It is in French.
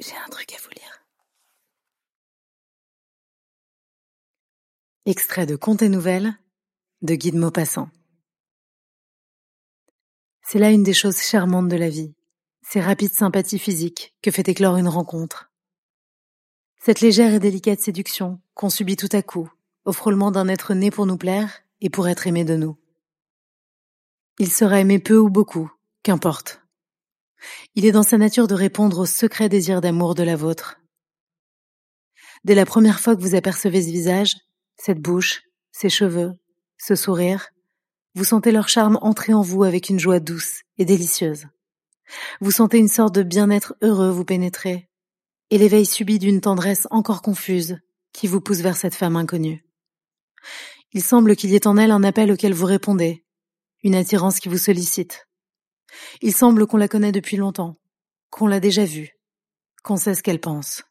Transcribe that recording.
J'ai un truc à vous lire. Extrait de Contes et Nouvelles de Guy de Maupassant. C'est là une des choses charmantes de la vie, ces rapides sympathies physiques que fait éclore une rencontre. Cette légère et délicate séduction qu'on subit tout à coup, au frôlement d'un être né pour nous plaire et pour être aimé de nous. Il sera aimé peu ou beaucoup, qu'importe. Il est dans sa nature de répondre au secret désir d'amour de la vôtre. Dès la première fois que vous apercevez ce visage, cette bouche, ces cheveux, ce sourire, vous sentez leur charme entrer en vous avec une joie douce et délicieuse. Vous sentez une sorte de bien-être heureux vous pénétrer, et l'éveil subit d'une tendresse encore confuse qui vous pousse vers cette femme inconnue. Il semble qu'il y ait en elle un appel auquel vous répondez, une attirance qui vous sollicite. Il semble qu'on la connaît depuis longtemps, qu'on l'a déjà vue, qu'on sait ce qu'elle pense.